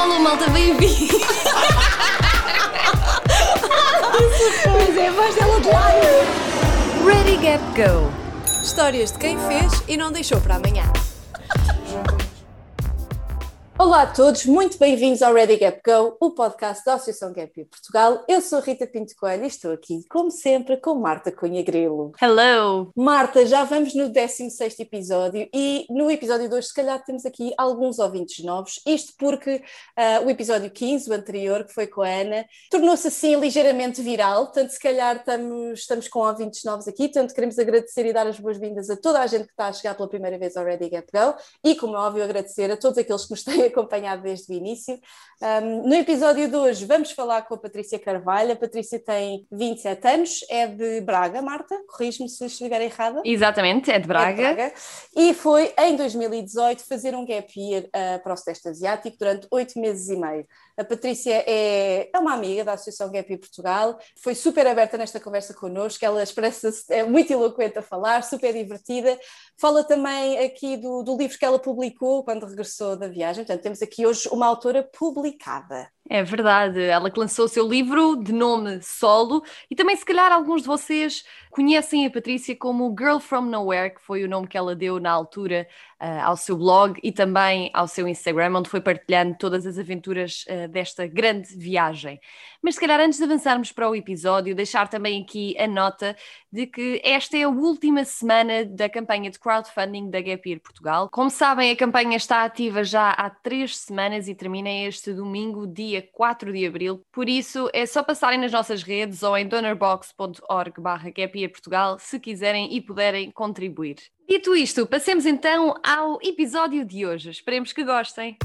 Alô, malta, bem-vindo! Pois é, a voz dela de lado. Ready, Gap, Go! Histórias de quem fez e não deixou para amanhã. Olá a todos, muito bem-vindos ao Ready Gap Go, o podcast da Associação Gap Year Portugal. Eu sou a Rita Pinto Coelho e estou aqui, como sempre, com Marta Cunha Grilo. Hello! Marta, já vamos no 16 episódio e no episódio 2, se calhar, temos aqui alguns ouvintes novos. Isto porque uh, o episódio 15, o anterior, que foi com a Ana, tornou-se assim ligeiramente viral. Tanto, se calhar, estamos, estamos com ouvintes novos aqui. Tanto, queremos agradecer e dar as boas-vindas a toda a gente que está a chegar pela primeira vez ao Ready Gap Go e, como é óbvio, agradecer a todos aqueles que nos têm acompanhado desde o início. Um, no episódio de hoje vamos falar com a Patrícia Carvalho. A Patrícia tem 27 anos, é de Braga, Marta, corrige-me se estiver errada. Exatamente, é de Braga. É de Braga. E foi em 2018 fazer um gap year uh, para o Sudeste Asiático durante oito meses e meio. A Patrícia é, é uma amiga da Associação Gap Portugal, foi super aberta nesta conversa connosco, ela expressa-se, é muito eloquente a falar, super divertida. Fala também aqui do, do livro que ela publicou quando regressou da viagem, portanto, temos aqui hoje uma autora publicada. É verdade, ela que lançou o seu livro de nome Solo e também se calhar alguns de vocês conhecem a Patrícia como Girl from Nowhere, que foi o nome que ela deu na altura uh, ao seu blog e também ao seu Instagram, onde foi partilhando todas as aventuras uh, desta grande viagem. Mas se calhar antes de avançarmos para o episódio, deixar também aqui a nota de que esta é a última semana da campanha de crowdfunding da Gap Year Portugal. Como sabem, a campanha está ativa já há três semanas e termina este domingo, dia 4 de abril. Por isso, é só passarem nas nossas redes ou em donorbox.org barra Portugal se quiserem e puderem contribuir. Dito isto, passemos então ao episódio de hoje. Esperemos que gostem.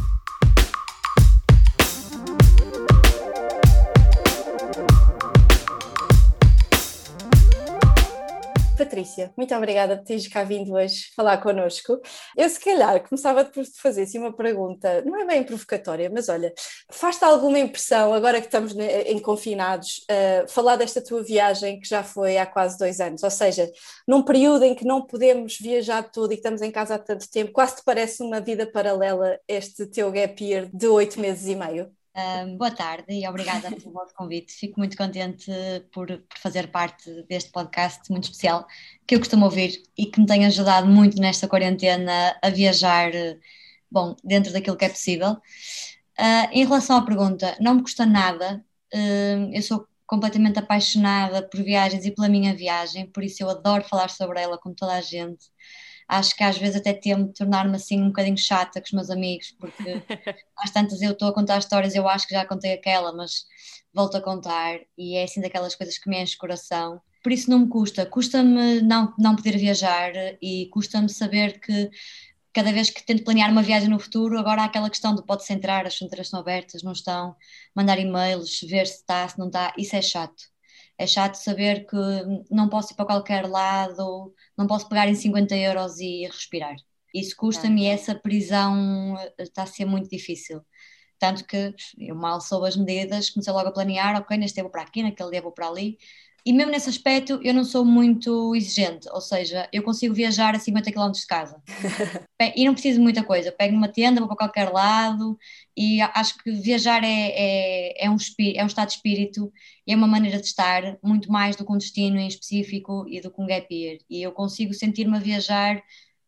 Patrícia, muito obrigada por teres cá vindo hoje falar connosco. Eu, se calhar, começava por te fazer assim, uma pergunta, não é bem provocatória, mas olha, faz-te alguma impressão, agora que estamos em confinados, uh, falar desta tua viagem que já foi há quase dois anos? Ou seja, num período em que não podemos viajar tudo e que estamos em casa há tanto tempo, quase te parece uma vida paralela este teu gap year de oito meses e meio? Um, boa tarde e obrigada pelo vosso convite. Fico muito contente por, por, fazer parte deste podcast muito especial que eu costumo ouvir e que me tem ajudado muito nesta quarentena a viajar, bom, dentro daquilo que é possível. Uh, em relação à pergunta, não me custa nada, uh, eu sou completamente apaixonada por viagens e pela minha viagem, por isso eu adoro falar sobre ela com toda a gente acho que às vezes até temo tornar-me assim um bocadinho chata com os meus amigos, porque às tantas eu estou a contar histórias, eu acho que já contei aquela, mas volto a contar e é assim daquelas coisas que me enche o coração. Por isso não me custa, custa-me não, não poder viajar e custa-me saber que cada vez que tento planear uma viagem no futuro, agora há aquela questão de pode-se entrar, as fronteiras estão abertas, não estão, mandar e-mails, ver se está, se não está, isso é chato é chato saber que não posso ir para qualquer lado, não posso pegar em 50 euros e respirar. Isso custa-me e essa prisão está a ser muito difícil. Tanto que eu mal soube as medidas, comecei logo a planear, ok, neste dia vou para aqui, naquele dia vou para ali, e mesmo nesse aspecto eu não sou muito exigente, ou seja, eu consigo viajar a 50 km de casa e não preciso de muita coisa. Pego numa tenda, vou para qualquer lado e acho que viajar é, é, é, um, é um estado de espírito e é uma maneira de estar muito mais do que um destino em específico e do que um gap year. E eu consigo sentir-me a viajar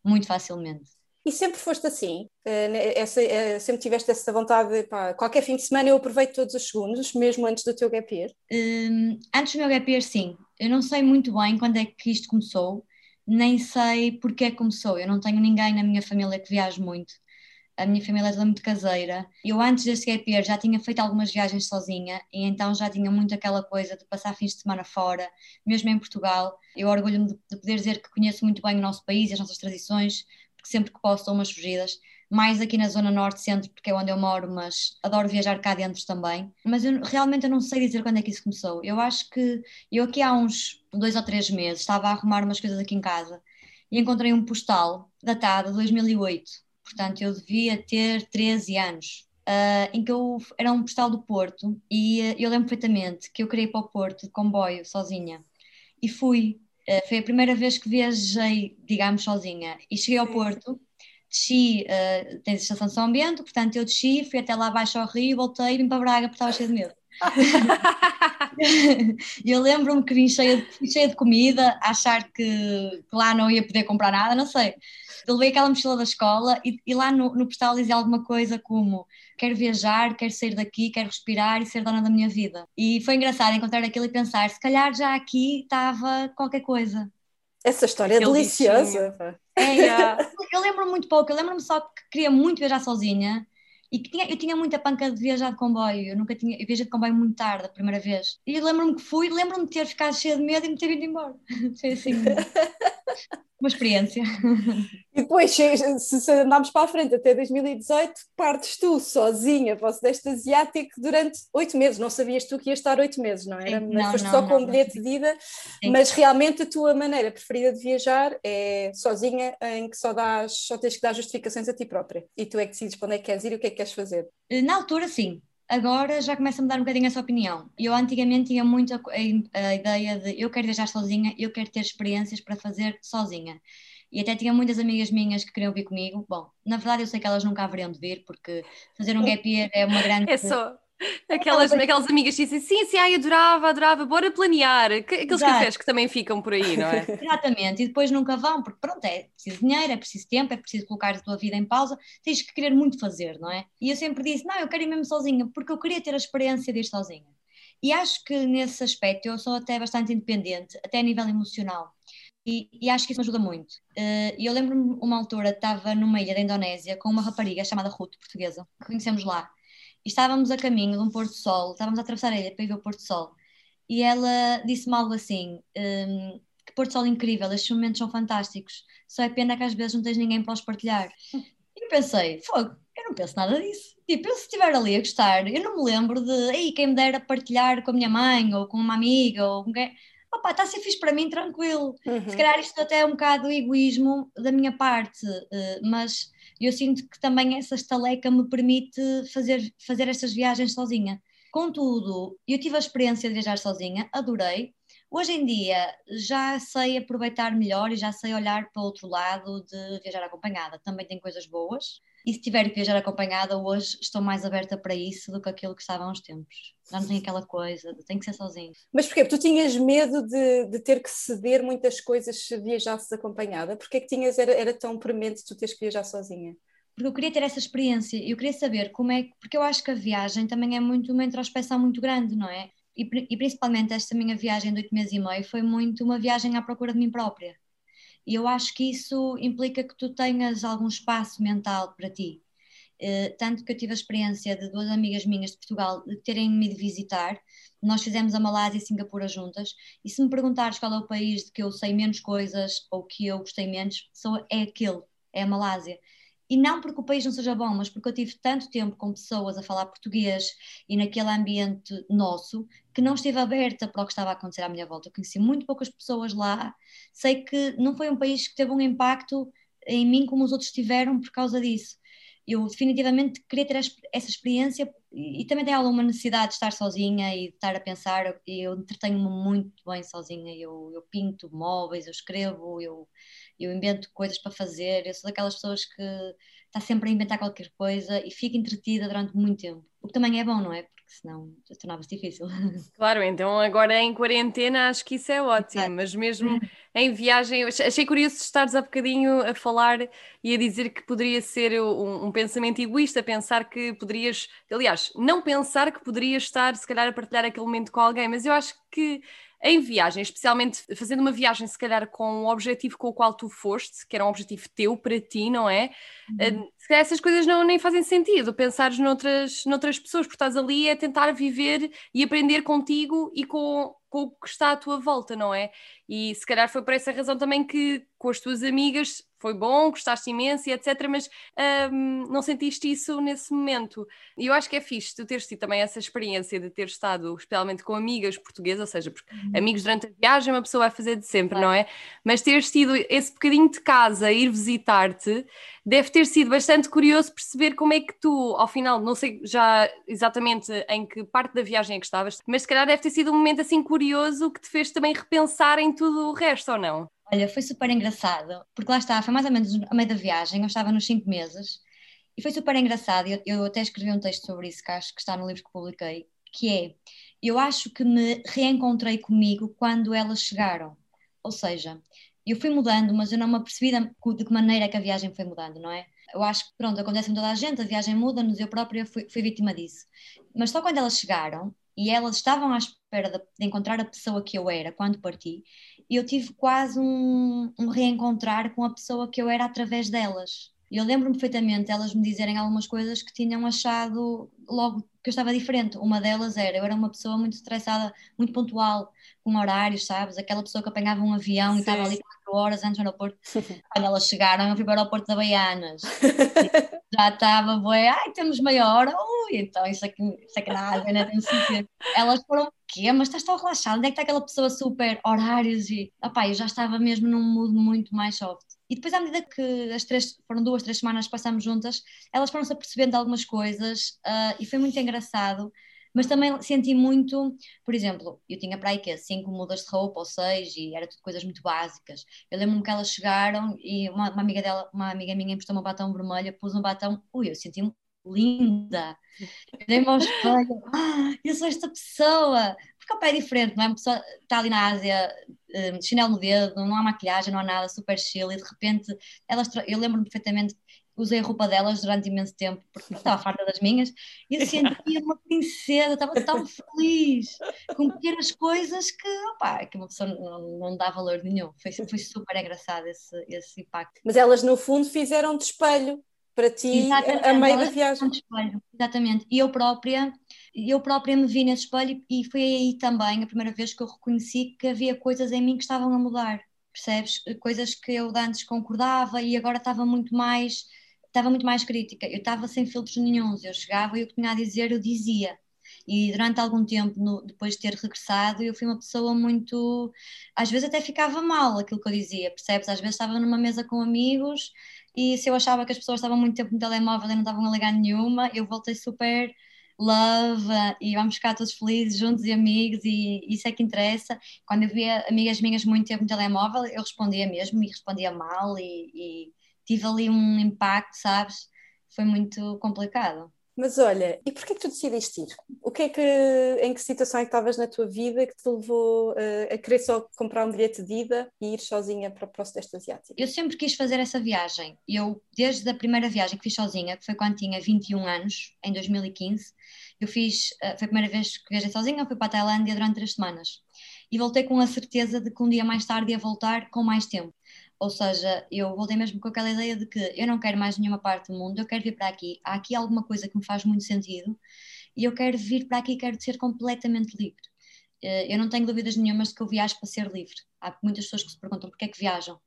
muito facilmente. E sempre foste assim? Eh, essa, eh, sempre tiveste essa vontade de, pá, qualquer fim de semana eu aproveito todos os segundos, mesmo antes do teu gap year? Um, antes do meu gap year, sim. Eu não sei muito bem quando é que isto começou, nem sei porque é que começou. Eu não tenho ninguém na minha família que viaje muito. A minha família é toda muito caseira. Eu antes desse gap year já tinha feito algumas viagens sozinha e então já tinha muito aquela coisa de passar fins de semana fora, mesmo em Portugal. Eu orgulho-me de poder dizer que conheço muito bem o nosso país, as nossas tradições, sempre que posso dou umas fugidas, mais aqui na zona norte-centro, porque é onde eu moro, mas adoro viajar cá dentro também. Mas eu, realmente eu não sei dizer quando é que isso começou. Eu acho que eu aqui há uns dois ou três meses estava a arrumar umas coisas aqui em casa e encontrei um postal datado de 2008, portanto eu devia ter 13 anos. Uh, em que eu era um postal do Porto e uh, eu lembro perfeitamente que eu queria ir para o Porto de comboio sozinha e fui eh, foi a primeira vez que viajei, digamos, sozinha. E cheguei ao Porto, desci, uh, tens a estação de São Bento, portanto eu desci, fui até lá abaixo ao rio, voltei, vim para Braga porque estava cheio de medo. eu lembro-me que vim cheia de, cheia de comida, achar que, que, lá não ia poder comprar nada, não sei. Eu levei aquela mochila da escola e, e lá no, no postal dizia alguma coisa como quero viajar, quero sair daqui, quero respirar e ser dona da minha vida. E foi engraçado encontrar aquilo e pensar, se calhar já aqui estava qualquer coisa. Essa história é deliciosa. É, eu lembro muito pouco, eu lembro-me só que queria muito viajar sozinha e que tinha, eu tinha muita panca de viajar de comboio, eu nunca tinha, eu viajei de comboio muito tarde, a primeira vez. E lembro-me que fui, lembro-me de ter ficado cheia de medo e me ter vindo embora. Foi assim. uma experiência. E depois, se, andarmos para a frente até 2018, partes tu sozinha para o Sudeste Asiático durante oito meses. Não sabias tu que ias estar oito meses, não era? Sim, mas foste não, só não, com um bilhete de ida. Sim. Mas realmente a tua maneira preferida de viajar é sozinha, em que só, dás, só tens que dar justificações a ti própria. E tu é que decides para onde é que queres ir e o que é que queres fazer. Na altura, sim agora já começa a mudar um bocadinho essa opinião. Eu antigamente tinha muito a, a, a, ideia de eu quero viajar sozinha, eu quero ter experiências para fazer sozinha. E até tinha muitas amigas minhas que queriam vir comigo. Bom, na verdade eu sei que elas nunca haveriam de vir, porque fazer um gap year é uma grande... É só, Aquelas, aquelas amigas que dizem sim, sim, ai, adorava, adorava, bora planear. Aqueles Exato. cafés que também ficam por aí, não é? Exatamente, e depois nunca vão, porque pronto, é preciso dinheiro, é preciso tempo, é preciso colocar a tua vida em pausa, tens que querer muito fazer, não é? E eu sempre disse, não, eu quero ir mesmo sozinha, porque eu queria ter a experiência de ir sozinha. E acho que nesse aspecto eu sou até bastante independente, até a nível emocional. E, e, acho que isso me ajuda muito. Uh, eu lembro-me uma altura, estava numa ilha da Indonésia com uma rapariga chamada Ruth, portuguesa, que conhecemos lá estávamos a caminho de um pôr do sol, estávamos a atravessar a ilha para ir ver o pôr do sol, e ela disse-me algo assim: um, que pôr do sol incrível, estes momentos são fantásticos, só é pena que às vezes não tens ninguém para os partilhar. E eu pensei: fogo, eu não penso nada disso. Tipo, eu se estiver ali a gostar, eu não me lembro de, ei, quem me dera partilhar com a minha mãe, ou com uma amiga, ou com quem. Opa, está a ser fixe para mim, tranquilo. Uhum. Se calhar isto até é um bocado egoísmo da minha parte, uh, mas eu sinto que também essa estaleca me permite fazer, fazer estas viagens sozinha. Contudo, eu tive a experiência de viajar sozinha, adorei. Hoje em dia já sei aproveitar melhor e já sei olhar para o outro lado de viajar acompanhada. Também tem coisas boas. E se tiver que viajar acompanhada, hoje estou mais aberta para isso do que aquilo que estava há uns tempos. Já não tem aquela coisa, tem que ser sozinho. Mas porquê? Tu tinhas medo de, de ter que ceder muitas coisas se viajasses acompanhada? Porquê que tinhas, era, era tão premente tu teres que viajar sozinha? Porque eu queria ter essa experiência, eu queria saber como é, porque eu acho que a viagem também é muito uma introspeção muito grande, não é? E, e principalmente esta minha viagem de oito meses e meio foi muito uma viagem à procura de mim própria e eu acho que isso implica que tu tenhas algum espaço mental para ti. Uh, tanto que eu tive a experiência de duas amigas minhas de Portugal terem me de visitar. Nós fizemos a Malásia e Singapura juntas. E se me perguntares qual é o país de que eu sei menos coisas ou que eu gostei menos, sou, é aquele, é a Malásia. E não porque o país não seja bom, mas porque eu tive tanto tempo com pessoas a falar português e naquele ambiente nosso que não estive aberta para o que estava a acontecer à minha volta. Eu conheci muito poucas pessoas lá. Sei que não foi um país que teve um impacto em mim como os outros tiveram por causa disso. Eu definitivamente queria ter essa experiência e, também tenho alguma necessidade de estar sozinha e de estar a pensar. Eu entretenho-me muito bem sozinha. Eu, eu pinto móveis, eu escrevo, eu eu invento coisas para fazer, eu sou daquelas pessoas que está sempre a inventar qualquer coisa e fica entretida durante muito tempo. O que também é bom, não é? Porque senão tornava-se difícil. Claro, então agora em quarentena acho que isso é ótimo, mas mesmo em viagem, achei curioso estares há bocadinho a falar e a dizer que poderia ser um, um pensamento egoísta, pensar que poderias, aliás, não pensar que poderias estar se calhar a partilhar aquele momento com alguém, mas eu acho que em viagem, especialmente fazendo uma viagem, se calhar com o objetivo com o qual tu foste, que era um objetivo teu para ti, não é? Uhum. Eh, se calhar essas coisas não nem fazem sentido, pensares noutras, noutras pessoas, porque estás ali a tentar viver e aprender contigo e com, com o que está à tua volta, não é? E se calhar foi por essa razão também que com as tuas amigas foi bom, gostaste imenso e etc. Mas um, não sentiste isso nesse momento. E eu acho que é fixe tu teres tido também essa experiência de ter estado, especialmente com amigas portuguesas, ou seja, porque uhum. amigos durante a viagem uma pessoa vai fazer de sempre, não é? Mas teres tido esse bocadinho de casa, ir visitar-te, deve ter sido bastante curioso perceber como é que tu, ao final, não sei já exatamente em que parte da viagem é que estavas, mas se calhar deve ter sido um momento assim curioso que te fez também repensar em tudo o resto, ou não? Olha, foi super engraçado, porque lá está, foi mais ou menos a meio da viagem, eu estava nos cinco meses, e foi super engraçado, eu, eu até escrevi um texto sobre isso, que acho que está no livro que publiquei, que é, eu acho que me reencontrei comigo quando elas chegaram, ou seja, eu fui mudando, mas eu não me apercebi de que maneira é que a viagem foi mudando, não é? Eu acho que, pronto, acontece com toda a gente, a viagem muda-nos, eu própria fui, fui vítima disso. Mas só quando elas chegaram, e elas estavam à espera de, de, encontrar a pessoa que eu era quando parti, eu tive quase um, um reencontrar com a pessoa que eu era através delas. Eu lembro-me perfeitamente elas me dizerem algumas coisas que tinham achado logo que eu estava diferente. Uma delas era, eu era uma pessoa muito estressada, muito pontual, com horários, sabes? Aquela pessoa que apanhava um avião Sim. e estava ali quatro horas antes do aeroporto. Quando elas chegaram, eu fui para o aeroporto da Baianas. já estava, bué, ai, temos meia hora. Ui, então isso aqui, isso aqui nada, né? Elas foram, quê? Mas estás tão relaxada? Onde é que está aquela pessoa super horários? E, opá, eu já estava mesmo num mood muito mais soft. E depois, à medida que as três, foram duas, três semanas que passamos juntas, elas foram-se apercebendo de algumas coisas uh, e foi muito engraçado. Mas também senti muito, por exemplo, eu tinha para aí que cinco mudas de roupa ou seis e era tudo coisas muito básicas. Eu lembro-me que elas chegaram e uma, uma, amiga dela, uma amiga minha emprestou um batom vermelho, pus um batom, ui, eu senti-me linda. Dei-me ao espelho, ah, eu sou esta pessoa. Porque o pé é diferente, não é? Uma pessoa está ali na Ásia, um, chinelo no dedo, não há maquilhagem, não há nada, super chill, e de repente, elas, eu lembro-me perfeitamente usei a roupa delas durante imenso tempo, porque estava farta das minhas, e eu sentia uma princesa, estava tão feliz, com pequenas coisas que, opa, que uma pessoa não, não dá valor nenhum. Foi, foi super engraçado esse, esse impacto. Mas elas, no fundo, fizeram de espelho para ti Exatamente, a meio da viagem. Exatamente. E eu própria, eu própria me vi nesse espelho e foi aí também a primeira vez que eu reconheci que havia coisas em mim que estavam a mudar. Percebes? Coisas que eu antes concordava e agora estava muito mais estava muito mais crítica. Eu estava sem filtros nenhums. Eu chegava e o que tinha a dizer eu dizia. E durante algum tempo, no, depois de ter regressado, eu fui uma pessoa muito. Às vezes até ficava mal aquilo que eu dizia, percebes? Às vezes estava numa mesa com amigos e se eu achava que as pessoas estavam muito tempo no telemóvel e não estavam a ligar nenhuma, eu voltei super love e vamos ficar todos felizes juntos e amigos e isso é que interessa. Quando eu via amigas minhas muito tempo no telemóvel, eu respondia mesmo e respondia mal e, e tive ali um impacto, sabes? Foi muito complicado. Mas olha, e porquê que tu decidiste ir? O que é que, em que situação é que estavas na tua vida que te levou uh, a querer só comprar um bilhete de ida e ir sozinha para o Sudeste Asiático? Eu sempre quis fazer essa viagem. Eu, desde a primeira viagem que fiz sozinha, que foi quando tinha 21 anos, em 2015, eu fiz, uh, foi a primeira vez que viajei sozinha, fui para a Tailândia durante três semanas. E voltei com a certeza de que um dia mais tarde ia voltar com mais tempo. Ou seja, eu voltei mesmo com aquela ideia de que eu não quero mais nenhuma parte do mundo, eu quero vir para aqui. Há aqui alguma coisa que me faz muito sentido e eu quero vir para aqui e quero ser completamente livre. Eh, eu não tenho dúvidas nenhumas de que eu viajo para ser livre. Há muitas pessoas que se perguntam porquê é que viajam.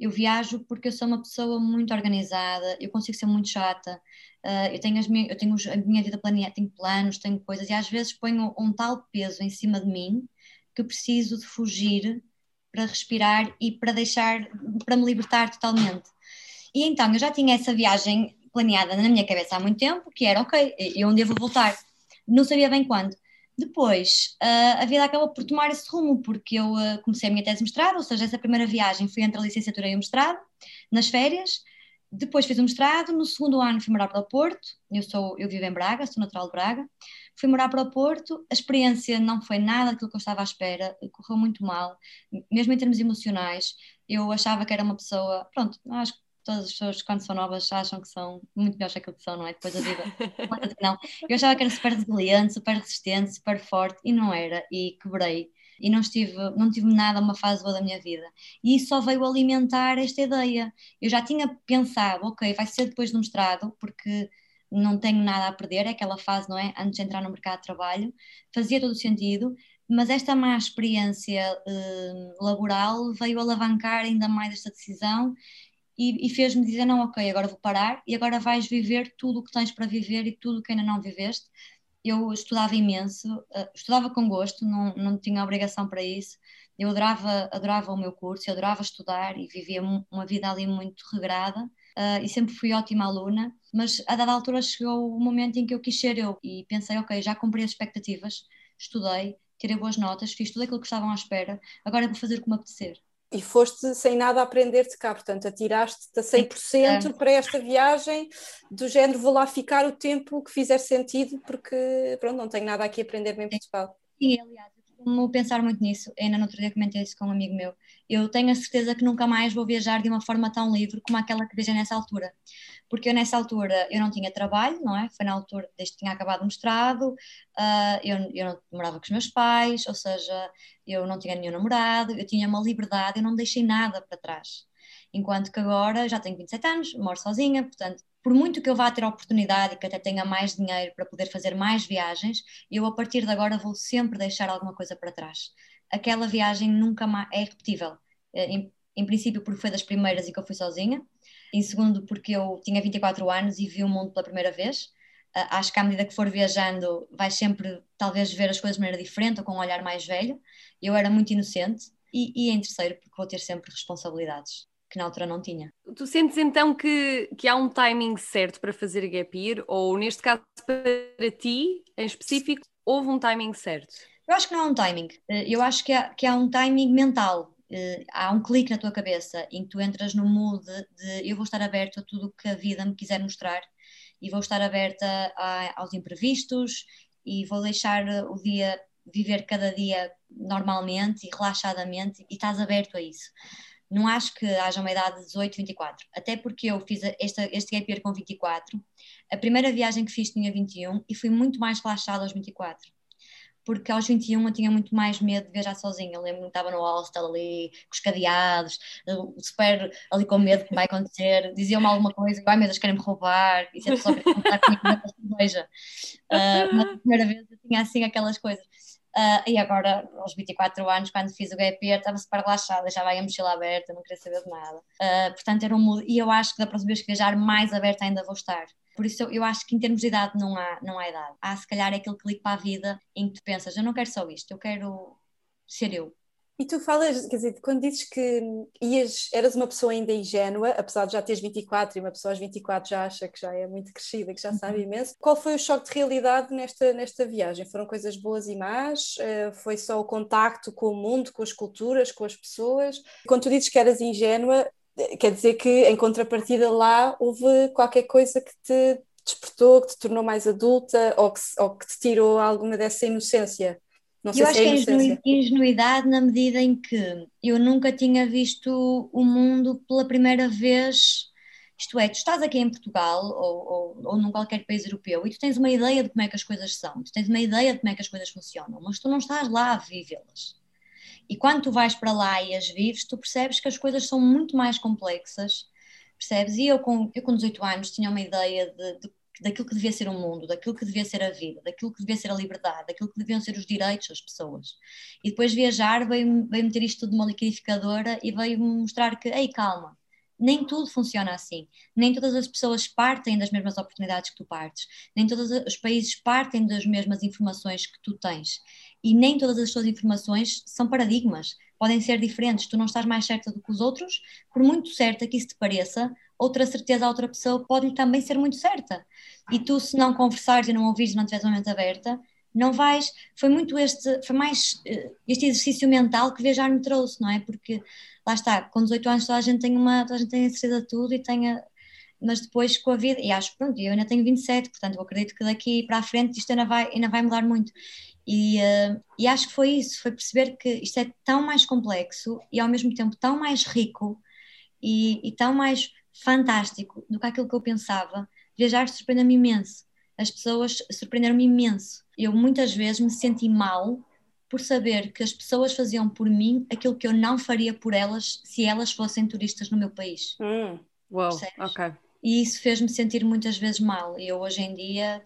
Eu viajo porque eu sou uma pessoa muito organizada, eu consigo ser muito chata, eh, eu tenho, as minhas, eu tenho a minha vida planeada, tenho planos, tenho coisas, e às vezes ponho um tal peso em cima de mim que preciso de fugir para respirar e para deixar, para me libertar totalmente. E então eu já tinha essa viagem planeada na minha cabeça há muito tempo, que era ok, eu um dia vou voltar. Não sabia bem quando. Depois, uh, a vida acabou por tomar esse rumo, porque eu uh, comecei a minha tese de mestrado, ou seja, essa primeira viagem foi entre a licenciatura e o mestrado, nas férias. Depois fiz o mestrado, no segundo ano fui morar para o Porto, eu, sou, eu vivo em Braga, sou natural de Braga. Fui morar para o Porto, a experiência não foi nada daquilo que eu estava à espera, correu muito mal, mesmo em termos emocionais. Eu achava que era uma pessoa, pronto, acho que todas as pessoas quando são novas acham que são muito melhores que que são, não é? Depois da vida. não. Eu achava que era super resiliente, super resistente, super forte e não era, e quebrei. E não, estive, não tive nada uma fase boa da minha vida. E isso só veio alimentar esta ideia. Eu já tinha pensado, ok, vai ser depois do mestrado, porque não tenho nada a perder, é aquela fase, não é? Antes de entrar no mercado de trabalho, fazia todo o sentido, mas esta má experiência eh, laboral veio alavancar ainda mais esta decisão e, e fez-me dizer: não, ok, agora vou parar e agora vais viver tudo o que tens para viver e tudo o que ainda não viveste. Eu estudava imenso, uh, estudava com gosto, não, não tinha obrigação para isso. Eu adorava, adorava o meu curso, eu adorava estudar e vivia uma vida ali muito regrada uh, e sempre fui ótima aluna, mas a dada altura chegou o momento em que eu quis ser eu e pensei, ok, já cumpri as expectativas, estudei, tirei boas notas, fiz tudo aquilo que estavam à espera, agora vou fazer como apetecer. e foste sem nada a aprender de cá, portanto, atiraste-te a 100% é. para esta viagem, do género vou lá ficar o tempo que fizer sentido, porque pronto, não tenho nada aqui a aprender em Portugal. Sim, aliás, costumo pensar muito nisso, ainda no outro dia comentei isso com um amigo meu, eu tenho a certeza que nunca mais vou viajar de uma forma tão livre como aquela que viajei nessa altura, porque eu nessa altura eu não tinha trabalho, não é? Foi na altura, desde que tinha acabado o mestrado, uh, eu, eu não morava com os meus pais, ou seja, eu não tinha nenhum namorado, eu tinha uma liberdade, eu não deixei nada para trás. Enquanto que agora já tenho 27 anos, moro sozinha, portanto, por muito que eu vá ter a oportunidade e que até tenha mais dinheiro para poder fazer mais viagens, eu a partir de agora vou sempre deixar alguma coisa para trás. Aquela viagem nunca mais é repetível. Eh, em, em princípio, porque foi das primeiras e que eu fui sozinha, em segundo, porque eu tinha 24 anos e vi o mundo pela primeira vez. Uh, acho que à medida que for viajando, vais sempre, talvez, ver as coisas de maneira diferente ou com um olhar mais velho. Eu era muito inocente. E, e em terceiro, porque vou ter sempre responsabilidades que na altura não tinha. Tu sentes então que, que há um timing certo para fazer gap year, ou neste caso para ti, em específico, houve um timing certo? Eu acho que não há um timing. Eh, eu acho que há, que há um timing mental uh, há um clique na tua cabeça em que tu entras no mood de eu vou estar aberto a tudo o que a vida me quiser mostrar e vou estar aberta a, aos imprevistos e vou deixar o dia viver cada dia normalmente e relaxadamente e estás aberto a isso. Não acho que haja uma idade de 18, 24, até porque eu fiz este, este gap year com 24, a primeira viagem que fiz tinha 21 e fui muito mais relaxada aos 24 porque aos 21 eu tinha muito mais medo de viajar sozinha. Eu lembro-me que estava no hostel ali, com os cadeados, super ali com medo que vai acontecer. Diziam-me alguma coisa, ai meu Deus, querem-me roubar, e sempre só para contar comigo na cerveja. Uh, na primeira vez eu tinha assim aquelas coisas. Uh, e agora, aos 24 anos, quando fiz o gap year, estava super relaxada, já vai a mochila aberta, não queria saber de nada. Uh, portanto, era um e eu acho que da próxima vez que viajar, mais aberta ainda vou estar. Por isso, eu, eu acho que em termos de idade não há, não há idade. Há, se calhar, aquele clique para a vida em que tu pensas, eu não quero só isto, eu quero ser eu. E tu falas, quer dizer, quando dizes que ias, eras uma pessoa ainda ingênua, apesar de já teres 24 e uma pessoa aos 24 já acha que já é muito crescida, que já sabe uhum. imenso, qual foi o choque de realidade nesta, nesta viagem? Foram coisas boas e más? Uh, foi só o contacto com o mundo, com as culturas, com as pessoas? Quando tu dizes que eras ingênua, eh, quer dizer que em contrapartida lá houve qualquer coisa que te despertou, que te tornou mais adulta ou que, ou que te tirou alguma dessa inocência? Não eu acho é que é ingenuidade na medida em que eu nunca tinha visto o mundo pela primeira vez. Isto é, tu estás aqui em Portugal ou, ou, ou num qualquer país europeu e tu tens uma ideia de como é que as coisas são, tu tens uma ideia de como é que as coisas funcionam, mas tu não estás lá a vivê-las. E quando tu vais para lá e as vives, tu percebes que as coisas são muito mais complexas, percebes? E eu com, eu com 18 anos tinha uma ideia de, de daquilo que devia ser o mundo, daquilo que devia ser a vida, daquilo que devia ser a liberdade, daquilo que deviam ser os direitos das pessoas. E depois viajar veio, veio meter isto tudo numa liquidificadora e veio mostrar que, ei, calma, nem tudo funciona assim. Nem todas as pessoas partem das mesmas oportunidades que tu partes. Nem todos os países partem das mesmas informações que tu tens. E nem todas as tuas informações são paradigmas. Podem ser diferentes. Tu não estás mais certa do que os outros, por muito certa que isso te pareça, outra certeza a outra pessoa pode também ser muito certa. E tu, se não conversares e não ouvires, não tiveres uma mente aberta, não vais. Foi muito este, foi mais uh, este exercício mental que viajar me trouxe, não é? Porque lá está, com 18 anos toda a gente tem uma, toda a gente tem a certeza de tudo e tem a, mas depois com a vida, e acho, pronto, eu ainda tenho 27, portanto eu acredito que daqui para a frente isto ainda vai, ainda vai mudar muito. E, uh, e acho que foi isso, foi perceber que isto é tão mais complexo e ao mesmo tempo tão mais rico e, e tão mais fantástico do que aquilo que eu pensava. Viajar surpreendeu-me imenso. As pessoas surpreenderam-me imenso. Eu muitas vezes me senti mal por saber que as pessoas faziam por mim aquilo que eu não faria por elas se elas fossem turistas no meu país. Hum, wow, ok. E isso fez-me sentir muitas vezes mal. E eu hoje em dia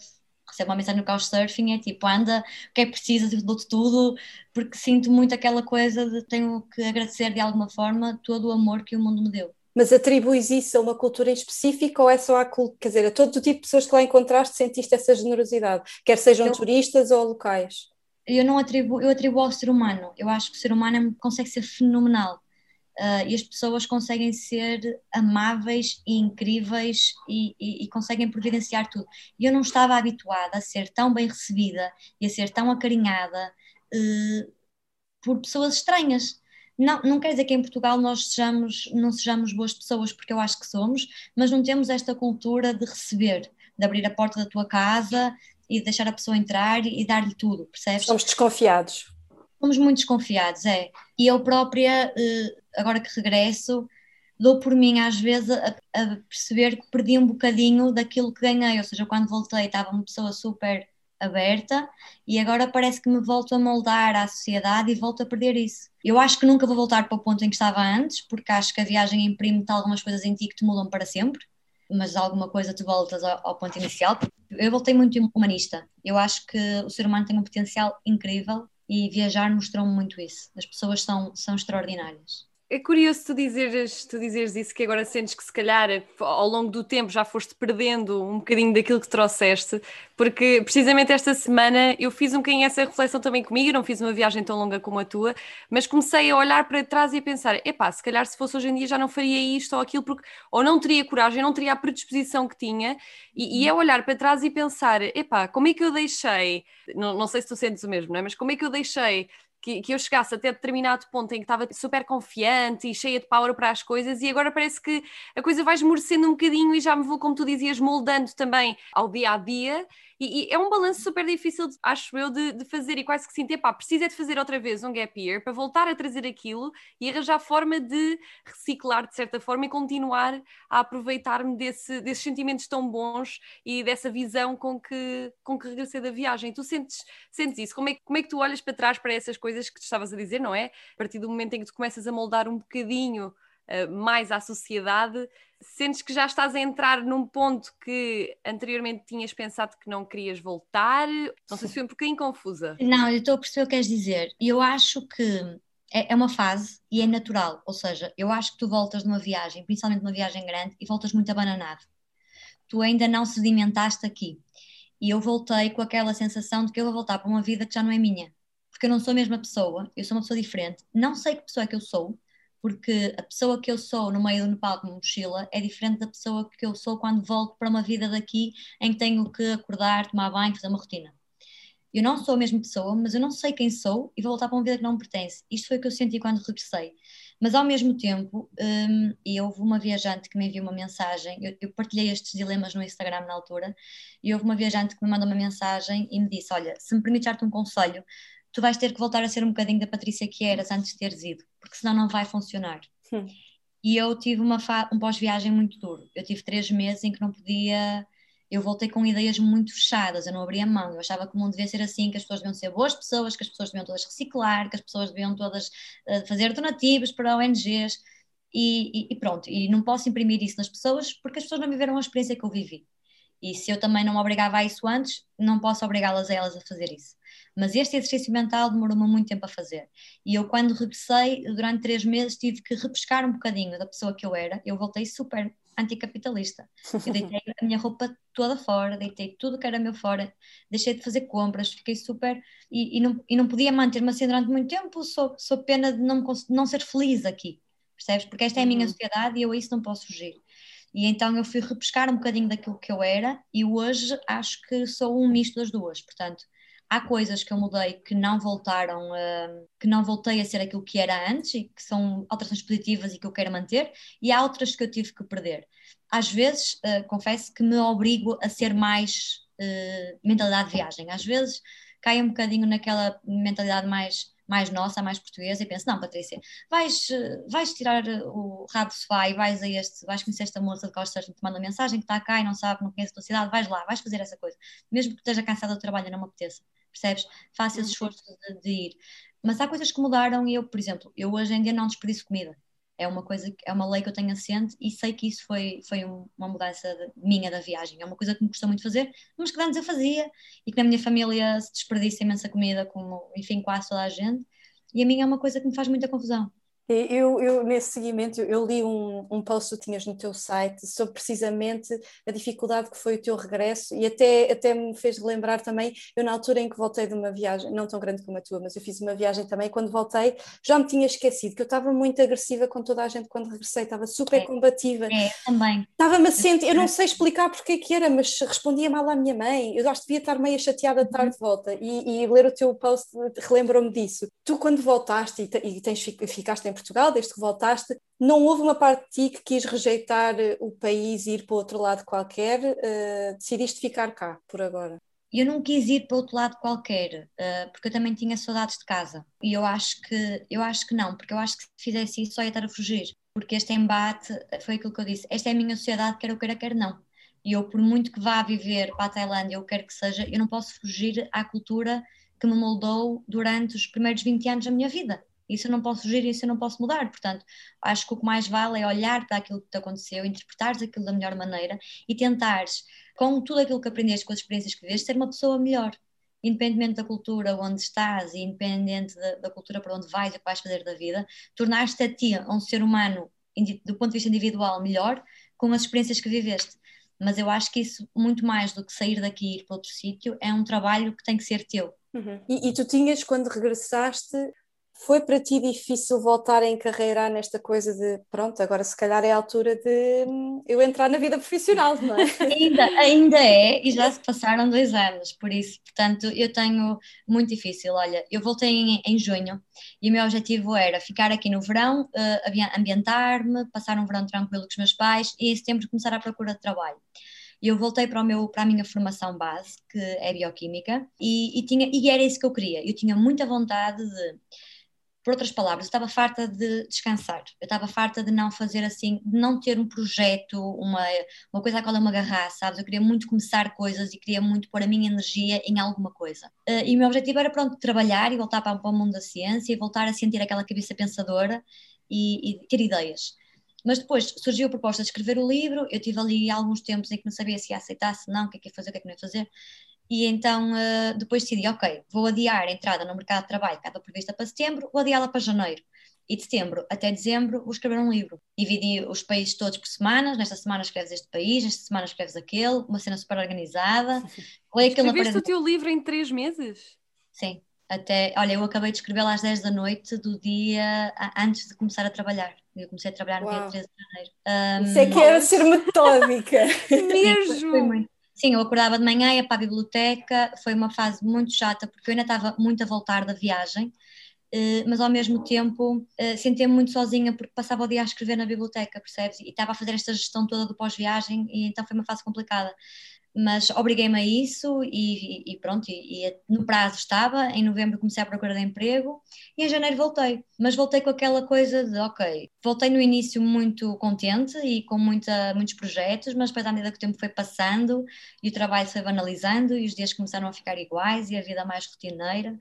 recebo uma mensagem no Couchsurfing, é tipo, anda, o que é que precisas, eu dou-te tudo, porque sinto muito aquela coisa de tenho que agradecer de alguma forma todo o amor que o mundo me deu. Mas atribuis isso a uma cultura em específico ou é só a cultura, quer dizer, a todo o tipo de pessoas que lá encontraste sentiste essa generosidade, quer sejam eu, turistas ou locais? Eu não atribuo, eu atribuo ao ser humano, eu acho que o ser humano consegue ser fenomenal uh, e as pessoas conseguem ser amáveis e incríveis e, e, e conseguem providenciar tudo. E eu não estava habituada a ser tão bem recebida e a ser tão acarinhada uh, por pessoas estranhas Não, não quer dizer que em Portugal nós sejamos, não sejamos boas pessoas, porque eu acho que somos, mas não temos esta cultura de receber, de abrir a porta da tua casa e de deixar a pessoa entrar e, e dar-lhe tudo, percebes? Somos desconfiados. Somos muito desconfiados, é. E eu própria, eh, agora que regresso, dou por mim às vezes a, a, perceber que perdi um bocadinho daquilo que ganhei, ou seja, quando voltei estava uma pessoa super aberta e agora parece que me volto a moldar à sociedade e volto a perder isso. Eu acho que nunca vou voltar para o ponto em que estava antes, porque acho que a viagem imprime-te algumas coisas em ti que te mudam para sempre, mas alguma coisa te voltas ao, ao ponto inicial. Eu voltei muito humanista. Eu acho que o ser humano tem um potencial incrível e viajar mostrou-me muito isso. As pessoas são, são extraordinárias. É curioso tu dizeres, tu dizeres isso, que agora sentes que se calhar ao longo do tempo já foste perdendo um bocadinho daquilo que trouxeste, porque precisamente esta semana eu fiz um bocadinho essa reflexão também comigo, não fiz uma viagem tão longa como a tua, mas comecei a olhar para trás e a pensar, epá, se calhar se fosse hoje em dia já não faria isto ou aquilo, porque ou não teria coragem, não teria a predisposição que tinha, e, e é olhar para trás e pensar, epá, como é que eu deixei, não, não sei se tu sentes o mesmo, não é? mas como é que eu deixei que, que eu chegasse até determinado ponto em que estava super confiante e cheia de power para as coisas, e agora parece que a coisa vai esmorecendo um bocadinho e já me vou, como tu dizias, moldando também ao dia a dia e, e, é um balanço super difícil, acho eu, de, de, fazer e quase que sinto, pá, precisa de fazer outra vez um gap year para voltar a trazer aquilo e arranjar forma de reciclar de certa forma e continuar a aproveitar-me desse, desses sentimentos tão bons e dessa visão com que, com que regressei da viagem. Tu sentes, sentes isso? Como é, como é que tu olhas para trás para essas coisas que tu estavas a dizer, não é? A partir do momento em que tu começas a moldar um bocadinho uh, mais à sociedade, Sentes que já estás a entrar num ponto que anteriormente tinhas pensado que não querias voltar? Não sei se foi um bocadinho confusa. Não, eu estou a perceber o que queres dizer. Eu acho que é, é uma fase e é natural. Ou seja, eu acho que tu voltas de uma viagem, principalmente uma viagem grande, e voltas muito abananado. Tu ainda não sedimentaste aqui. E eu voltei com aquela sensação de que eu vou voltar para uma vida que já não é minha. Porque eu não sou a mesma pessoa, eu sou uma pessoa diferente. Não sei que pessoa é que eu sou, porque a pessoa que eu sou no meio do Nepal com mochila é diferente da pessoa que eu sou quando volto para uma vida daqui em que tenho que acordar, tomar banho, fazer uma rotina. Eu não sou a mesma pessoa, mas eu não sei quem sou e vou voltar para uma vida que não me pertence. Isto foi o que eu senti quando regressei. Mas ao mesmo tempo, um, e houve uma viajante que me enviou uma mensagem, eu, eu, partilhei estes dilemas no Instagram na altura, e houve uma viajante que me mandou uma mensagem e me disse: Olha, se me permites dar-te um conselho, tu vais ter que voltar a ser um bocadinho da Patrícia que eras antes de teres ido, porque senão não vai funcionar. Hum. E eu tive uma um pós-viagem muito duro. Eu tive três meses em que não podia. Eu voltei com ideias muito fechadas, eu não abria mão. Eu achava que o mundo devia ser assim, que as pessoas deviam ser boas pessoas, que as pessoas deviam todas reciclar, que as pessoas deviam todas uh, fazer donativos para ONGs. E, e, e, pronto, e não posso imprimir isso nas pessoas porque as pessoas não viveram a experiência que eu vivi. E se eu também não obrigava a isso antes, não posso obrigá-las a elas a fazer isso. Mas este exercício mental demorou-me muito tempo a fazer. E eu, quando regressei, durante três meses, tive que repescar um bocadinho da pessoa que eu era. Eu voltei super anticapitalista. Eu deitei a minha roupa toda fora, deitei tudo que era meu fora, deixei de fazer compras, fiquei super. E, e não, e não podia manter-me assim durante muito tempo, sou, sou pena de não, não ser feliz aqui, percebes? Porque esta é a minha uhum. sociedade e eu a isso não posso fugir. E então eu fui repescar um bocadinho daquilo que eu era e hoje acho que sou um misto das duas. Portanto, Há coisas que eu mudei que não voltaram, que não voltei a ser aquilo que era antes e que são alterações positivas e que eu quero manter, e há outras que eu tive que perder. Às vezes, uh, confesso que me obrigo a ser mais uh, mentalidade de viagem. Às vezes caio um bocadinho naquela mentalidade mais mais nossa, mais portuguesa, e penso, não, Patrícia, vais, vais tirar o rabo do sofá e vais a este, vais conhecer esta moça de costas que te manda mensagem que está cá e não sabe, não conhece a tua cidade, vais lá, vais fazer essa coisa, mesmo que esteja cansada do trabalho não me apeteça percebes? Faço esse uhum. esforço de, de, ir. Mas há coisas que mudaram e eu, por exemplo, eu hoje em dia não desperdiço comida. É uma coisa, é uma lei que eu tenho assente e sei que isso foi, foi uma mudança de, minha da viagem. É uma coisa que me custa muito fazer, mas que antes eu fazia e que na minha família se desperdiça imensa comida, como, enfim, quase toda a gente. E a minha é uma coisa que me faz muita confusão. Eu, eu, nesse seguimento, eu li um, um post que tu tinhas no teu site sobre precisamente a dificuldade que foi o teu regresso e até, até me fez lembrar também, eu na altura em que voltei de uma viagem, não tão grande como a tua, mas eu fiz uma viagem também, quando voltei já me tinha esquecido que eu estava muito agressiva com toda a gente quando regressei, estava super é, combativa. É, também. Estava-me a sentir, eu não sei explicar porque é que era, mas respondia mal à minha mãe, eu acho que devia estar meio chateada de tarde de volta e, e ler o teu post relembrou-me disso. Tu quando voltaste e, e tens, ficaste em Portugal, desde que voltaste, não houve uma parte de ti que quis rejeitar eh, o país e ir para outro lado qualquer? Uh, decidiste ficar cá por agora? Eu não quis ir para outro lado qualquer, uh, porque eu também tinha saudades de casa. E eu acho que eu acho que não, porque eu acho que se fizesse isso só ia estar a fugir. Porque este embate foi aquilo que eu disse: esta é a minha sociedade, quer eu queira, quer não. E eu, por muito que vá viver para a Tailândia, eu quero que seja, eu não posso fugir à cultura que me moldou durante os primeiros 20 anos da minha vida. Isso eu não posso fugir, isso eu não posso mudar. Portanto, acho que o que mais vale é olhar para aquilo que te aconteceu, interpretares aquilo da melhor maneira e tentares, com tudo aquilo que aprendeste, com as experiências que viveste, ser uma pessoa melhor. Independentemente da cultura onde estás e independente da, da cultura para onde vais e o que vais fazer da vida, tornar-te a ti um ser humano, do ponto de vista individual, melhor com as experiências que viveste. Mas eu acho que isso, muito mais do que sair daqui e ir para outro sítio, é um trabalho que tem que ser teu. Uhum. E, e, tu tinhas, quando regressaste, foi para ti difícil voltar a encarreirar nesta coisa de pronto, agora se calhar é a altura de hum, eu entrar na vida profissional, não é? ainda, ainda é, e já se passaram dois anos, por isso, portanto, eu tenho muito difícil. Olha, eu voltei em, em junho e o meu objetivo era ficar aqui no verão, uh, ambientar-me, passar um verão tranquilo com os meus pais e em setembro começar a procura de trabalho. Eu voltei para, o meu, para a minha formação base, que é bioquímica, e, e, tinha, e era isso que eu queria. Eu tinha muita vontade de por outras palavras, eu estava farta de descansar, eu estava farta de não fazer assim, de não ter um projeto, uma, uma coisa a qual eu me agarrasse, sabes? Eu queria muito começar coisas e queria muito pôr a minha energia em alguma coisa. Uh, e o meu objetivo era, pronto, trabalhar e voltar para, para, o mundo da ciência e voltar a sentir aquela cabeça pensadora e, e ter ideias. Mas depois surgiu a proposta de escrever o livro, eu tive ali alguns tempos em que não sabia se ia aceitar, se não, o que é que ia fazer, o que é que não ia fazer, e então uh, depois decidi, ok, vou adiar a entrada no mercado de trabalho que estava prevista para setembro, vou adiá-la para janeiro. E de setembro até dezembro vou escrever um livro. Dividi os países todos por semanas. Nesta semana escreves este país, nesta semana escreves aquele, uma cena super organizada. Escreveste o teu livro em três meses? Sim. Até, olha, eu acabei de escrever às 10 da noite do dia antes de começar a trabalhar. Eu comecei a trabalhar no Uau. dia 13 de janeiro. Um, Isso é que era ser metódica. Mesmo! Foi muito. Sim, eu acordava de manhã, ia para a biblioteca, foi uma fase muito chata porque eu ainda estava muito a voltar da viagem, eh, mas ao mesmo tempo eh, sentia-me muito sozinha porque passava o dia a escrever na biblioteca, percebes? E estava a fazer esta gestão toda do pós-viagem e então foi uma fase complicada mas obriguei-me a isso e, e pronto, e, e, no prazo estava, em novembro comecei a procurar emprego e em janeiro voltei, mas voltei com aquela coisa de ok, voltei no início muito contente e com muita, muitos projetos, mas depois à medida que o tempo foi passando e o trabalho foi banalizando e os dias começaram a ficar iguais e a vida mais rotineira,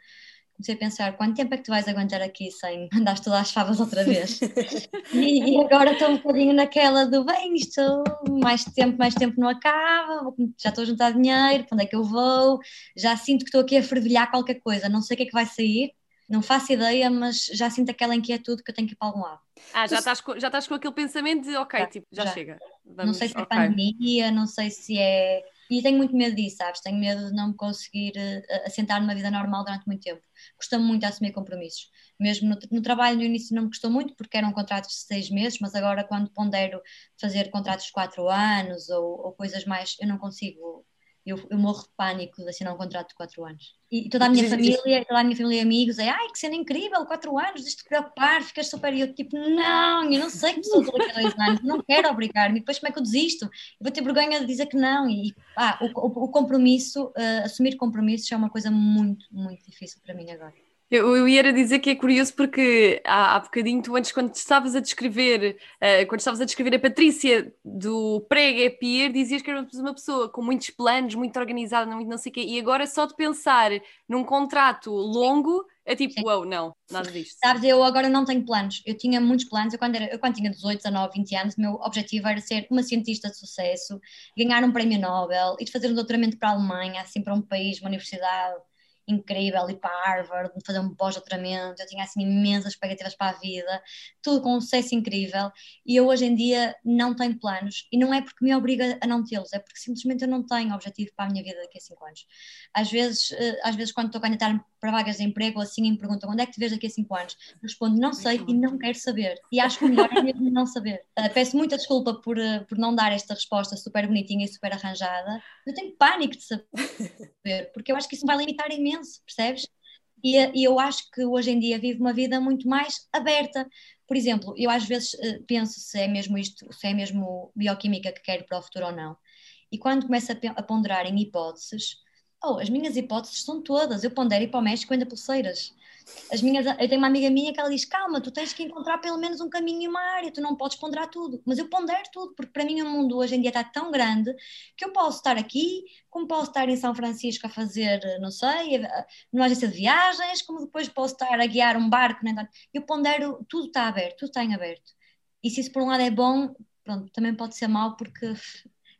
comecei a pensar quanto tempo é que tu vais aguentar aqui sem andar estudar as favas outra vez? e, e, agora estou um bocadinho naquela do bem, isto mais tempo, mais tempo não acaba, já estou a juntar dinheiro, para onde é que eu vou? Já sinto que estou aqui a fervilhar qualquer coisa, não sei o que é que vai sair. Não faço ideia, mas já sinto aquela inquietude que eu tenho que ir para algum lado. Ah, já estás com, já estás com aquele pensamento de ok, já, tipo, já, já. chega. Vamos, não sei se é okay. pandemia, não sei se é e tenho muito medo disso, sabes? Tenho medo de não me conseguir uh, assentar numa vida normal durante muito tempo. Custa-me muito assumir compromissos. Mesmo no, no, trabalho, no início, não me custou muito, porque eram contratos de seis meses, mas agora, quando pondero fazer contratos de quatro anos ou, ou coisas mais, eu não consigo eu, eu morro de pânico de assinar um contrato de 4 anos. E toda a minha família, toda a minha família e amigos, é ai que cena incrível, 4 anos, deixa-te preocupar, ficas super. E eu tipo, não, eu não sei que pessoa daqui a 2 anos, não quero obrigar-me, depois como é que eu desisto? Eu vou ter vergonha de dizer que não. E ah, o, o, o compromisso, uh, assumir compromissos é uma coisa muito, muito difícil para mim agora. Eu, eu ia dizer que é curioso porque há, há bocadinho tu antes, quando estavas a descrever, uh, quando estavas a descrever a Patrícia do pré-gap year, dizias que era uma pessoa com muitos planos, muito organizada, muito não sei o quê, e agora só de pensar num contrato longo, é tipo, uau, wow, não, nada disto. Sabes, eu agora não tenho planos, eu tinha muitos planos, eu quando, era, eu quando tinha 18, 19, 20 anos, o meu objetivo era ser uma cientista de sucesso, ganhar um prémio Nobel, e fazer um doutoramento para a Alemanha, assim, para um país, uma universidade incrível, ir para Harvard, fazer um pós-doutoramento, eu tinha assim imensas expectativas para a vida, tudo com um sucesso incrível, e eu hoje em dia não tenho planos, e não é porque me obriga a não tê-los, é porque simplesmente eu não tenho objetivo para a minha vida daqui a cinco anos. Às vezes, eh, às vezes quando estou a candidatar para vagas de emprego, assim, me perguntam onde é que te vês daqui a cinco anos, eu respondo não sei e não quero saber, e acho que o melhor é mesmo não saber. Uh, peço muita desculpa por, uh, por não dar esta resposta super bonitinha e super arranjada, eu tenho pânico de saber, porque eu acho que isso vai limitar imenso, percebes? E, e, eu acho que hoje em dia vivo uma vida muito mais aberta. Por exemplo, eu às vezes uh, penso se é mesmo isto, se é mesmo bioquímica que quero para o futuro ou não. E quando começo a, a ponderar em hipóteses, oh, as minhas hipóteses são todas. Eu pondero ir para o México ainda pulseiras. As minhas, eu tenho uma amiga minha que ela diz: calma, tu tens que encontrar pelo menos um caminho e uma área, tu não podes ponderar tudo. Mas eu pondero tudo, porque para mim o mundo hoje em dia está tão grande que eu posso estar aqui, como posso estar em São Francisco a fazer, não sei, numa agência de viagens, como depois posso estar a guiar um barco. Né? Eu pondero, tudo está aberto, tudo está em aberto. E se isso por um lado é bom, pronto, também pode ser mau porque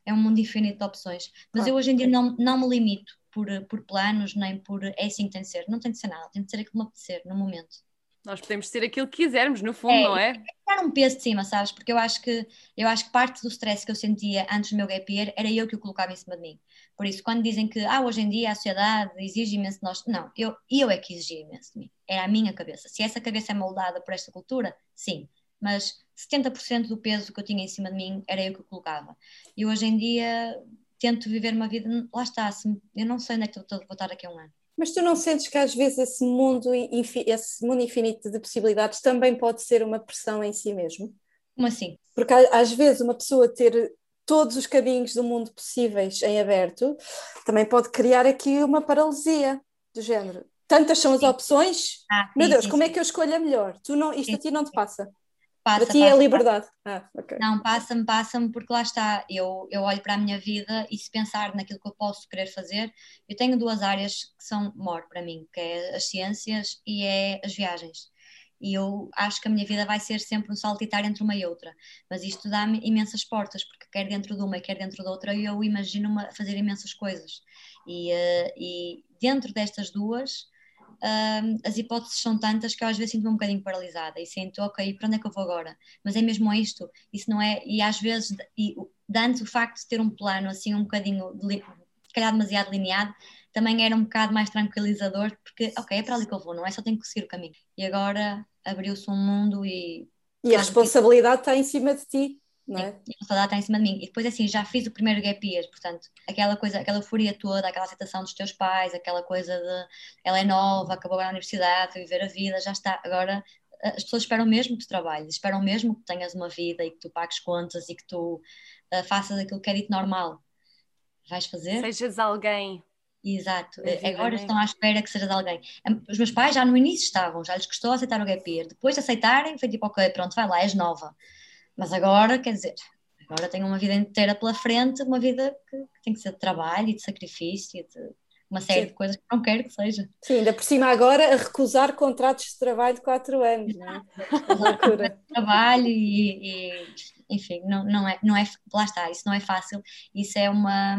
é um mundo infinito de opções. Mas claro. eu hoje em dia não, não me limito por, por planos, nem por é assim que tem de ser. Não tem de ser nada, tem de ser aquilo que me apetecer no momento. Nós podemos ser aquilo que quisermos, no fundo, é, não é? Dar um peso de cima, sabes? Porque eu acho que eu acho que parte do stress que eu sentia antes do meu gap year era eu que o colocava em cima de mim. Por isso, quando dizem que ah, hoje em dia a sociedade exige imenso de nós, não, eu, eu é que exigia imenso de mim. Era a minha cabeça. Se essa cabeça é moldada por esta cultura, sim. Mas 70% do peso que eu tinha em cima de mim era eu que o colocava. E hoje em dia tento viver uma vida, lá está, eu não sei onde é que vou estar daqui a um ano. Mas tu não sentes que às vezes esse mundo, esse mundo infinito de possibilidades também pode ser uma pressão em si mesmo? Como assim? Porque às vezes uma pessoa ter todos os caminhos do mundo possíveis em aberto também pode criar aqui uma paralisia do género. Tantas são as opções, ah, sim, meu Deus, sim, como é sim. é que eu escolho a melhor? Tu não, isto a ti não te passa. Passa, para ti é passa, é liberdade. Ah, okay. Não, passa-me, passa-me, porque lá está, eu, eu olho para a minha vida e se pensar naquilo que eu posso querer fazer, eu tenho duas áreas que são maior para mim, que é as ciências e é as viagens. E eu acho que a minha vida vai ser sempre um saltitar entre uma e outra. Mas isto dá-me imensas portas, porque quer dentro de uma quer dentro da outra, eu imagino-me fazer imensas coisas. E, uh, e dentro destas duas, um, as hipóteses são tantas que eu às vezes sinto-me um bocadinho paralisada e sinto, ok, para onde é que eu vou agora? Mas é mesmo isto, isso não é, e às vezes, e, antes o facto de ter um plano assim um bocadinho, se calhar demasiado lineado, também era um bocado mais tranquilizador, porque, ok, é para ali que eu vou, não é? Só tenho que seguir o caminho. E agora abriu-se um mundo e. E a responsabilidade está em cima de ti não é? a responsabilidade está em cima de mim. E depois, assim, já fiz o primeiro gap year, portanto, aquela coisa, aquela euforia toda, aquela aceitação dos teus pais, aquela coisa de ela é nova, acabou agora a universidade, foi viver a vida, já está. Agora, as pessoas esperam mesmo que tu trabalhes, esperam mesmo que tenhas uma vida e que tu pagues contas e que tu uh, faças aquilo que é dito normal. Vais fazer? Sejas alguém. Exato, agora estão à espera que sejas alguém. Os meus pais já no início estavam, já lhes custou aceitar o gap year. Depois de aceitarem, foi tipo, ok, pronto, vai lá, és nova mas agora, quer dizer, agora tenho uma vida inteira pela frente, uma vida que, que tem que ser de trabalho e de sacrifício e de uma série Sim. de coisas que não quero que seja. Sim, ainda por cima agora a recusar contratos de trabalho de quatro anos, não é? trabalho e, e, enfim, não, não, é, não é, lá está, isso não é fácil, isso é uma,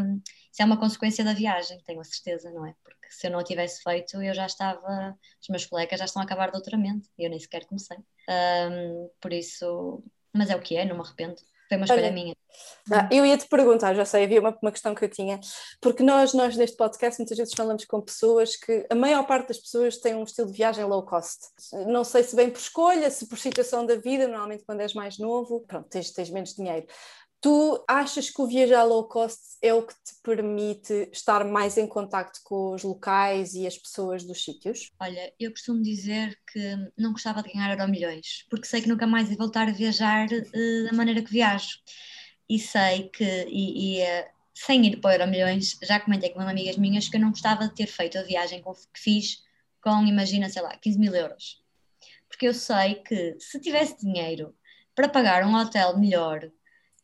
isso é uma consequência da viagem, tenho a certeza, não é? Porque se eu não o tivesse feito, eu já estava, os meus colegas já estão a acabar doutoramento, e eu nem sequer comecei. Um, por isso, mas é o que é, não me arrependo. Foi uma escolha Olha, minha. Ah, eu ia te perguntar, já sei, havia uma, uma questão que eu tinha, porque nós, nós neste podcast muitas vezes falamos com pessoas que a maior parte das pessoas tem um estilo de viagem low cost. Não sei se bem por escolha, se por situação da vida, normalmente quando és mais novo, pronto, tens, tens menos dinheiro. Tu achas que o viajar low cost é o que te permite estar mais em contacto com os locais e as pessoas dos sítios? Olha, eu costumo dizer que não gostava de ganhar euro milhões, porque sei que nunca mais ia voltar a viajar uh, da maneira que viajo. E sei que, e, e uh, sem ir para euro milhões, já comentei com amigas minhas que eu não gostava de ter feito a viagem que fiz com, imagina, sei lá, 15 mil euros. Porque eu sei que se tivesse dinheiro para pagar um hotel melhor,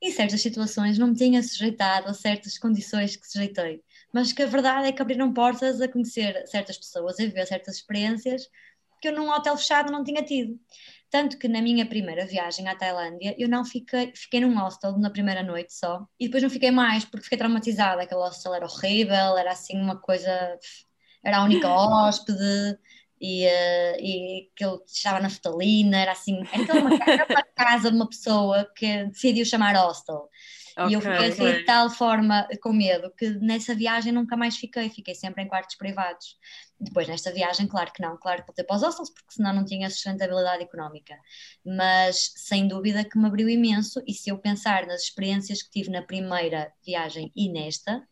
em certas situações não me tinha sujeitado a certas condições que sujeitei, mas que a verdade é que abriram portas a conhecer certas pessoas, a viver certas experiências que eu num hotel fechado não tinha tido. Tanto que na minha primeira viagem à Tailândia eu não fiquei, fiquei num hostel na primeira noite só e depois não fiquei mais porque fiquei traumatizada. Aquele hostel era horrível, era assim uma coisa era a única hóspede e, uh, e que ele estava na fetalina, era assim, era uma, era uma casa de uma pessoa que decidiu chamar hostel. Okay, e eu fiquei assim, de tal forma com medo que nessa viagem nunca mais fiquei, fiquei sempre em quartos privados. Depois, nesta viagem, claro que não, claro que voltei para os hostels, porque senão não tinha sustentabilidade económica. Mas, sem dúvida, que me abriu imenso. E se eu pensar nas experiências que tive na primeira viagem e nesta,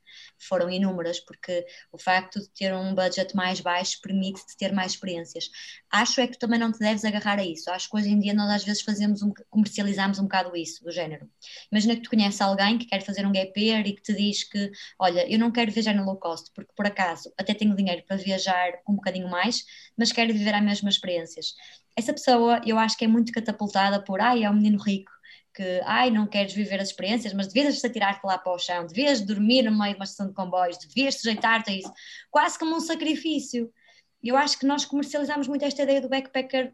foram inúmeras, porque o facto de ter um budget mais baixo permite-te ter mais experiências. Acho é que também não te deves agarrar a isso. Acho que hoje em dia nós às vezes fazemos um, comercializamos um bocado isso, do género. Imagina que tu conheces alguém que quer fazer um gap year e que te diz que, olha, eu não quero viajar no low cost, porque por acaso até tenho dinheiro para viajar um bocadinho mais, mas quero viver as mesmas experiências. Essa pessoa eu acho que é muito catapultada por, ai, é um menino rico, que, ai, não queres viver as experiências, mas devias atirar-te lá para o chão, devias dormir no meio de uma estação de comboios, devias sujeitar-te a isso, quase como um sacrifício. Eu acho que nós comercializamos muito esta ideia do backpacker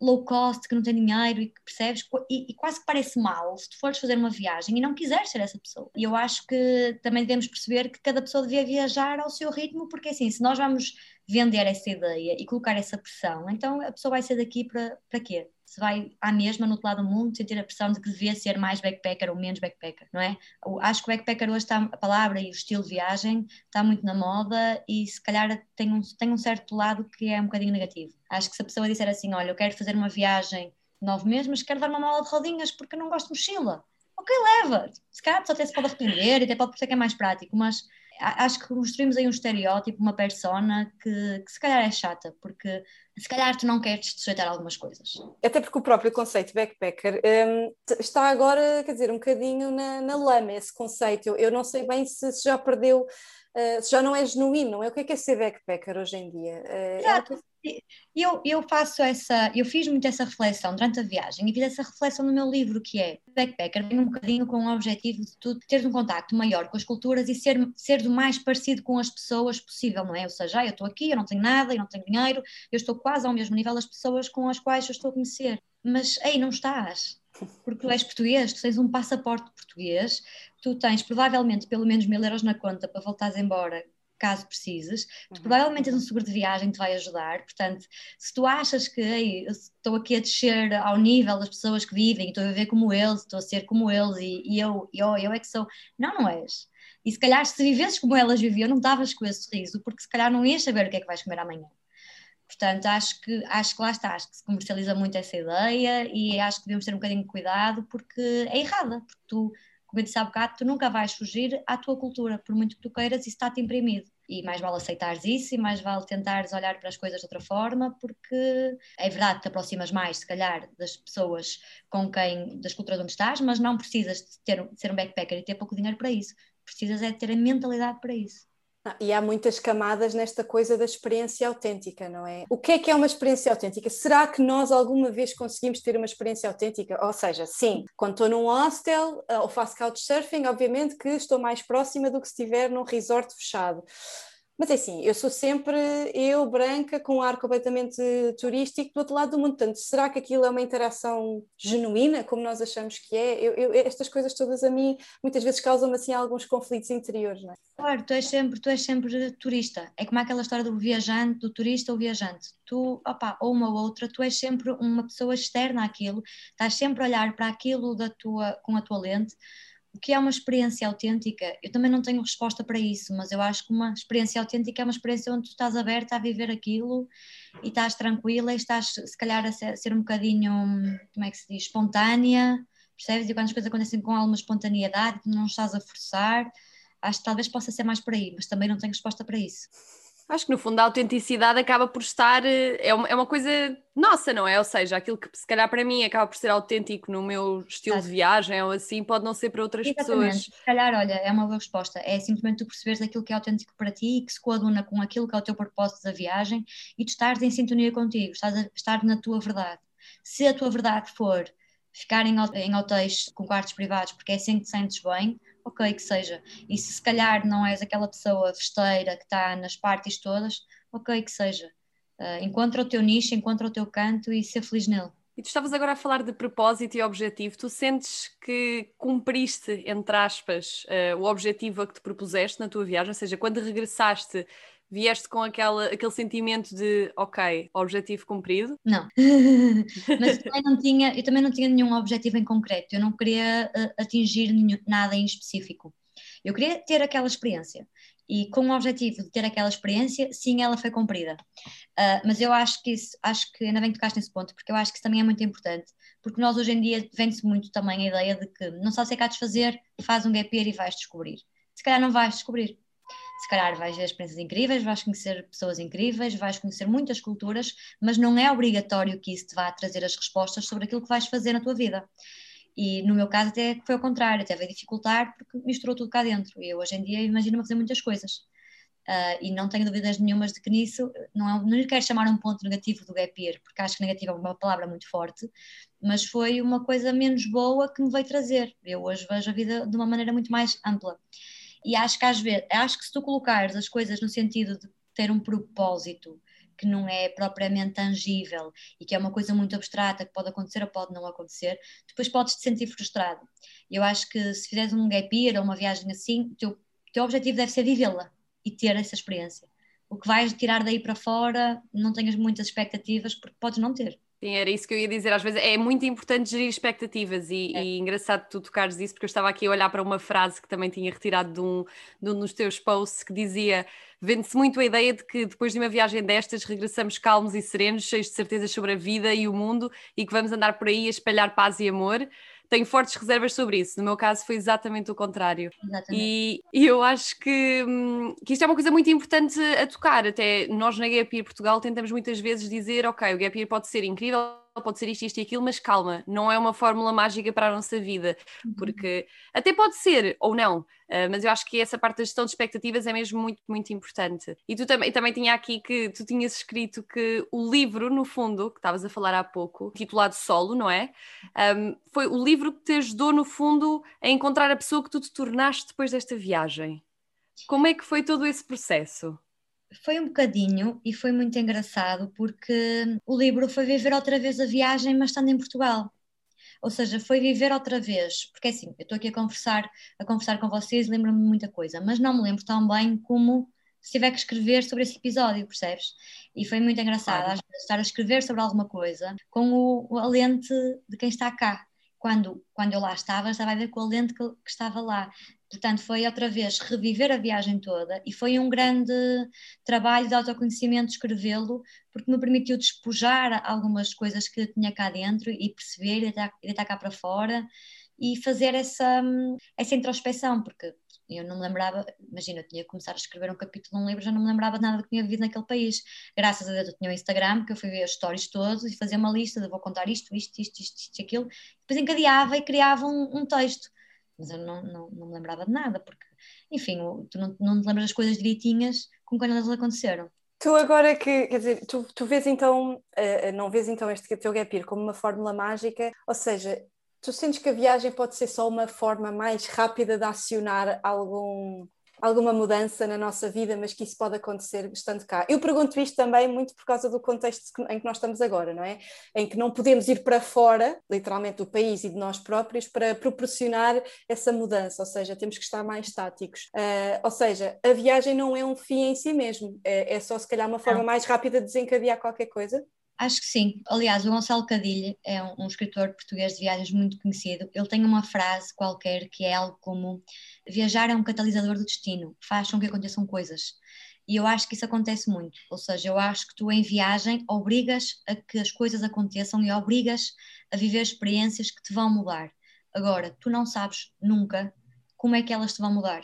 low cost, que não tem dinheiro e que percebes, e, e, quase que parece mal se tu fores fazer uma viagem e não quiseres ser essa pessoa. E eu acho que também devemos perceber que cada pessoa devia viajar ao seu ritmo, porque assim, se nós vamos vender essa ideia e colocar essa pressão, então a pessoa vai ser daqui para, para quê? Se vai à mesma no outro lado do mundo, sentir a pressão de que devia ser mais backpacker ou menos backpacker, não é? Acho que o backpacker hoje está, a palavra e o estilo de viagem está muito na moda e se calhar tem um, tem um certo lado que é um bocadinho negativo. Acho que se a pessoa disser assim, olha, eu quero fazer uma viagem nove meses, mas quero dar uma mala de rodinhas porque não gosto de mochila. Ok, leva. Se calhar até se pode arrepender e até pode parecer que é mais prático, mas acho que construímos aí um estereótipo, uma persona que, que, se calhar é chata, porque se calhar tu não queres te sujeitar a algumas coisas. Até porque o próprio conceito backpacker um, está agora, quer dizer, um bocadinho na, na lama esse conceito. Eu, eu não sei bem se, se já perdeu, uh, se já não é genuíno, não é? O que é que é ser backpacker hoje em dia? Uh. É eu, eu faço essa, eu fiz muito essa reflexão durante a viagem e fiz essa reflexão no meu livro, que é Backpacker, vem um bocadinho com o objetivo de tu teres um contacto maior com as culturas e ser, ser o mais parecido com as pessoas possível, não é? Ou seja, ah, eu estou aqui, eu não tenho nada, eu não tenho dinheiro, eu estou quase ao mesmo nível das pessoas com as quais eu estou a conhecer. Mas, ei, não estás, porque tu és português, tu tens um passaporte português, tu tens provavelmente pelo menos mil euros na conta para voltares embora caso precises. Tu uhum. provavelmente tens um seguro de viagem que te vai ajudar. Portanto, se tu achas que ei, estou aqui a descer ao nível das pessoas que vivem, estou a viver como eles, estou a ser como eles e, e eu, eu, eu é que sou. Não, não és. E se calhar se vivesses como elas viviam, não estavas com esse sorriso, porque se calhar não ias saber o que é que vais comer amanhã. Portanto, acho que, acho que lá está, acho que se comercializa muito essa ideia e acho que devemos ter um bocadinho de cuidado porque é errada, porque tu como eu disse há bocado, tu nunca vais fugir à tua cultura, por muito que tu queiras, isso está-te imprimido. E mais vale aceitares isso e mais vale tentares olhar para as coisas de outra forma, porque é verdade que te aproximas mais, se calhar, das pessoas com quem, das culturas onde estás, mas não precisas de, ter, de ser um backpacker e ter pouco dinheiro para isso. Precisas é de ter a mentalidade para isso. Ah, e há muitas camadas nesta coisa da experiência autêntica, não é? O que é que é uma experiência autêntica? Será que nós alguma vez conseguimos ter uma experiência autêntica? Ou seja, sim, quando estou num hostel ah, ou faço couchsurfing, obviamente que estou mais próxima do que se estiver num resort fechado. Mas é assim, eu sou sempre eu, branca, com um ar completamente turístico do outro lado do mundo. Portanto, será que aquilo é uma interação genuína, como nós achamos que é? Eu, eu, estas coisas todas a mim muitas vezes causam assim alguns conflitos interiores, não é? Claro, tu és sempre, tu és sempre turista. É como aquela história do viajante, do turista ou viajante. Tu, opa, ou uma ou outra, tu és sempre uma pessoa externa àquilo, estás sempre a olhar para aquilo da tua, com a tua lente o que é uma experiência autêntica? Eu também não tenho resposta para isso, mas eu acho que uma experiência autêntica é uma experiência onde tu estás aberta a viver aquilo e estás tranquila e estás, se calhar, a ser, a ser um bocadinho, como é que se diz, espontânea, percebes? E quando as coisas acontecem com alguma espontaneidade, não estás a forçar, acho que talvez possa ser mais por aí, mas também não tenho resposta para isso. Acho que no fundo a autenticidade acaba por estar, eh, é uma, é uma coisa nossa, não é? Ou seja, aquilo que se calhar para mim acaba por ser autêntico no meu estilo Exato. de viagem ou assim, pode não ser para outras Exatamente. pessoas. Se calhar, olha, é uma boa resposta. É simplesmente tu perceberes aquilo que é autêntico para ti e que se coaduna com aquilo que é o teu propósito da viagem e tu estares em sintonia contigo, estás a estar na tua verdade. Se a tua verdade for ficar em, em hotéis com quartos privados porque é assim que te sentes bem, ok, que seja. E se se calhar não és aquela pessoa festeira que está nas partes todas, ok, que seja. Uh, encontra o teu nicho, encontra o teu canto e ser feliz nele. E tu estavas agora a falar de propósito e objetivo. Tu sentes que cumpriste, entre aspas, uh, o objetivo a que te propuseste na tua viagem? Ou seja, quando regressaste Vieste com aquela, aquele sentimento de ok, objetivo cumprido? Não, mas também não tinha, eu também não tinha nenhum objetivo em concreto, eu não queria uh, atingir nenhum, nada em específico. Eu queria ter aquela experiência e com o objetivo de ter aquela experiência, sim, ela foi cumprida. Uh, mas eu acho que isso, acho que ainda bem que tocaste nesse ponto, porque eu acho que isso também é muito importante, porque nós hoje em dia vende-se muito também a ideia de que não sabes o que é que há de fazer, faz um gap year e vais descobrir. Se calhar não vais descobrir. Se calhar vais ver experiências incríveis, vais conhecer pessoas incríveis, vais conhecer muitas culturas, mas não é obrigatório que isso te vá trazer as respostas sobre aquilo que vais fazer na tua vida. E no meu caso até foi ao contrário, até veio dificultar porque misturou tudo cá dentro. E eu hoje em dia imagino-me fazer muitas coisas. Uh, e não tenho dúvidas nenhumas de que nisso, não, é, não lhe quero chamar um ponto negativo do gap year, porque acho que negativo é uma palavra muito forte, mas foi uma coisa menos boa que me veio trazer. Eu hoje vejo a vida de uma maneira muito mais ampla. E acho que às vezes, acho que se tu colocares as coisas no sentido de ter um propósito que não é propriamente tangível e que é uma coisa muito abstrata que pode acontecer ou pode não acontecer, depois podes te sentir frustrado. Eu acho que se fizeres um gap year ou uma viagem assim, o teu, teu objetivo deve ser vivê-la e ter essa experiência. O que vais tirar daí para fora, não tenhas muitas expectativas porque podes não ter. Sim, era isso que eu ia dizer. Às vezes é muito importante gerir expectativas e, é. e engraçado tu tocares isso, porque eu estava aqui a olhar para uma frase que também tinha retirado de um, de um dos teus posts que dizia: vende-se muito a ideia de que depois de uma viagem destas regressamos calmos e serenos, cheios de certezas sobre a vida e o mundo e que vamos andar por aí a espalhar paz e amor tenho fortes reservas sobre isso. No meu caso foi exatamente o contrário. E, e, eu acho que, hum, que isto é uma coisa muito importante a tocar. Até nós na Gap Year Portugal tentamos muitas vezes dizer, ok, o Gap Year pode ser incrível, pode ser isto, isto e aquilo, mas calma, não é uma fórmula mágica para a nossa vida, uhum. porque até pode ser ou não, uh, mas eu acho que essa parte da gestão de expectativas é mesmo muito, muito importante. E tu também, também tinha aqui que tu tinhas escrito que o livro, no fundo, que estavas a falar há pouco, titulado Solo, não é? Um, foi o livro que te ajudou, no fundo, a encontrar a pessoa que tu te tornaste depois desta viagem. Como é que foi todo esse processo? Foi um bocadinho e foi muito engraçado porque o livro foi viver outra vez a viagem, mas estando em Portugal. Ou seja, foi viver outra vez, porque é assim, eu estou aqui a conversar, a conversar com vocês, lembro-me muita coisa, mas não me lembro tão bem como se tiver que escrever sobre esse episódio, percebes? E foi muito engraçado, às vezes, estar a escrever sobre alguma coisa com o, o, a lente de quem está cá. Quando, quando eu lá estava, estava a ver com a lente que, que estava lá. Portanto, foi outra vez reviver a viagem toda e foi um grande trabalho de autoconhecimento escrevê-lo, porque me permitiu despojar algumas coisas que eu tinha cá dentro e perceber e deitar, deitar cá para fora e fazer essa, essa introspecção, porque eu não me lembrava, imagina, eu tinha que começar a escrever um capítulo de um livro, já não me lembrava de nada do que tinha vivido naquele país. Graças a Deus eu tinha o um Instagram, que eu fui ver as stories todos e fazia uma lista de vou contar isto, isto, isto, isto, isto, aquilo, depois encadeava e criava um, um texto mas eu não, não, não me lembrava de nada, porque, enfim, tu não, não te lembras das coisas direitinhas como quando elas aconteceram. Tu agora que, quer dizer, tu, tu vês então, uh, não vês então este teu gap year como uma fórmula mágica, ou seja, tu sentes que a viagem pode ser só uma forma mais rápida de acionar algum, alguma mudança na nossa vida, mas que isso pode acontecer estando cá. Eu pergunto isto também muito por causa do contexto em que nós estamos agora, não é? Em que não podemos ir para fora, literalmente do país e de nós próprios, para proporcionar essa mudança, ou seja, temos que estar mais estáticos. Uh, ou seja, a viagem não é um fim em si mesmo, é, é só se calhar uma forma não. mais rápida de desencadear qualquer coisa. Acho que sim. Aliás, o Gonçalo Cadilha é um, um, escritor português de viagens muito conhecido. Ele tem uma frase qualquer que é algo como: Viajar é um catalisador do destino, faz com que aconteçam coisas. E eu acho que isso acontece muito. Ou seja, eu acho que tu em viagem obrigas a que as coisas aconteçam e obrigas a viver experiências que te vão mudar. Agora, tu não sabes nunca como é que elas te vão mudar.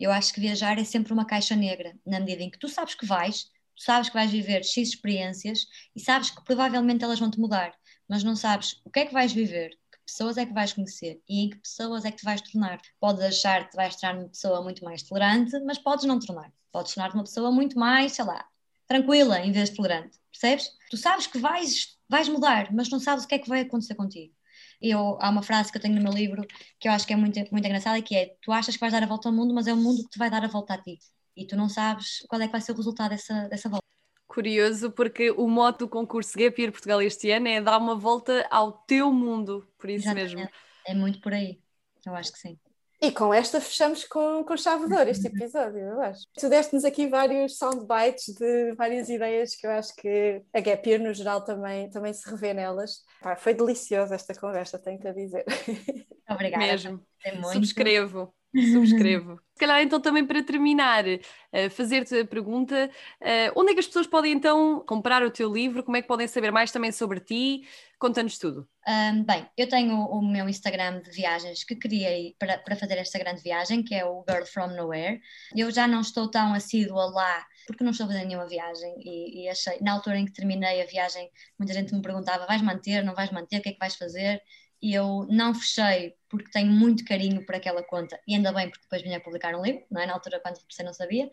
Eu acho que viajar é sempre uma caixa negra, na medida em que tu sabes que vais, sabes que vais viver X experiências e sabes que provavelmente elas vão te mudar, mas não sabes o que é que vais viver, que pessoas é que vais conhecer e em que pessoas é que te vais tornar. Podes achar que vais tornar uma pessoa muito mais tolerante, mas podes não tornar. Podes tornar uma pessoa muito mais, sei lá, tranquila em vez de tolerante, percebes? Tu sabes que vais, vais mudar, mas não sabes o que é que vai acontecer contigo. Eu, há uma frase que eu tenho no meu livro que eu acho que é muito, muito engraçada, que é, tu achas que vais dar a volta ao mundo, mas é o mundo que te vai dar a volta a ti e tu não sabes qual é que vai ser o resultado dessa, dessa volta. Curioso, porque o moto do concurso Gap Year Portugal este ano é dar uma volta ao teu mundo, por isso Exatamente. mesmo. É muito por aí, eu acho que sim. E com esta fechamos com, com chave de ouro este episódio, eu acho. Tu deste-nos aqui vários soundbites de várias ideias que eu acho que a Gap Year, no geral, também, também se revê nelas. Pá, foi deliciosa esta conversa, tenho que dizer. Obrigada. Mesmo. Subscrevo. Subscrevo. Se calhar, então, também para terminar, uh, fazer-te a pergunta: uh, onde é que as pessoas podem então comprar o teu livro? Como é que podem saber mais também sobre ti? Conta-nos tudo. Um, bem, eu tenho o meu Instagram de viagens que criei para, para fazer esta grande viagem, que é o Girl From Nowhere. Eu já não estou tão assídua lá porque não estou fazendo nenhuma viagem e, e, achei, na altura em que terminei a viagem, muita gente me perguntava: vais manter, não vais manter, o que é que vais fazer? Eu não fechei porque tenho muito carinho por aquela conta e ainda bem porque depois vinha a publicar um livro, não é? Na altura quando você não sabia.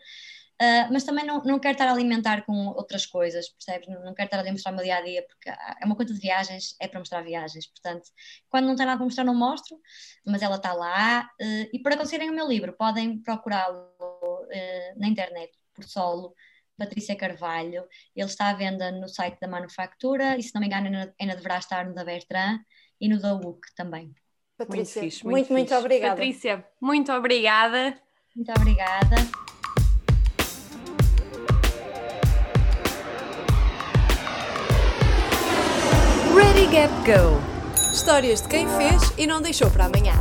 Uh, mas também não, não quero estar a alimentar com outras coisas, percebes? Não, não quero estar a mostrar o meu dia a dia, porque é uma conta de viagens, é para mostrar viagens. Portanto, quando não tem nada para mostrar, não mostro, mas ela está lá. Uh, e para conseguirem o meu livro, podem procurá-lo uh, na internet, por solo, Patrícia Carvalho. Ele está à venda no site da Manufactura e, se não me engano, ainda, ainda deverá estar no da Bertrand e no da UC também. Patrícia, muito, fixe, muito, muito, muito obrigada. Patrícia, muito obrigada. Muito obrigada. Ready Gap Go. Histórias de quem fez e não deixou para amanhã.